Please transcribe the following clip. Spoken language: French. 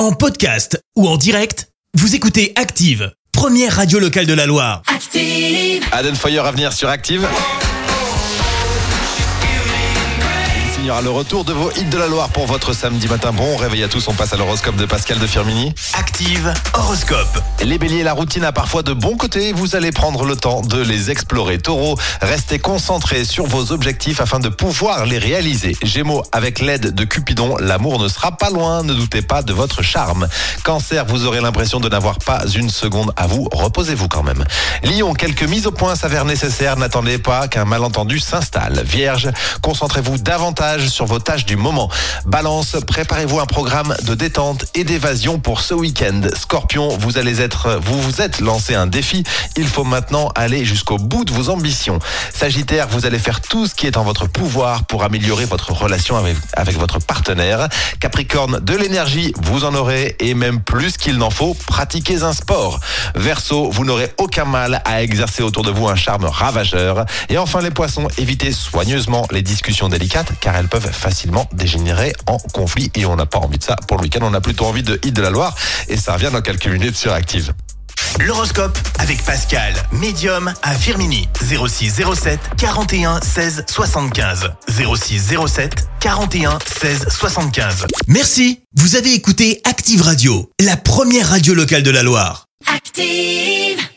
En podcast ou en direct, vous écoutez Active, première radio locale de la Loire. Active. Aden Foyer à venir sur Active. Signera le retour de vos hits de la Loire pour votre samedi matin. Bon réveil à tous, on passe à l'horoscope de Pascal de Firmini. Active horoscope. Les béliers, la routine a parfois de bons côtés, vous allez prendre le temps de les explorer. Taureau, restez concentrés sur vos objectifs afin de pouvoir les réaliser. Gémeaux, avec l'aide de Cupidon, l'amour ne sera pas loin, ne doutez pas de votre charme. Cancer, vous aurez l'impression de n'avoir pas une seconde à vous, reposez-vous quand même. Lion, quelques mises au point s'avèrent nécessaires, n'attendez pas qu'un malentendu s'installe. Vierge, concentrez-vous davantage sur vos tâches du moment. Balance, préparez-vous un programme de détente et d'évasion pour ce week-end. Scorpion, vous allez être, vous vous êtes lancé un défi. Il faut maintenant aller jusqu'au bout de vos ambitions. Sagittaire, vous allez faire tout ce qui est en votre pouvoir pour améliorer votre relation avec, votre partenaire. Capricorne, de l'énergie, vous en aurez et même plus qu'il n'en faut, pratiquez un sport. Verseau, vous n'aurez aucun mal à exercer autour de vous un charme ravageur. Et enfin les poissons, évitez soigneusement les discussions délicates car elles peuvent facilement dégénérer en conflit et on n'a pas envie de ça pour le week-end, on a plutôt envie de hit de la Loire et ça revient dans quelques minutes sur Active. L'horoscope avec Pascal, médium à Firmini. 06 07 41 16 75. 06 07 41 16 75. Merci. Vous avez écouté Active Radio, la première radio locale de la Loire. Active.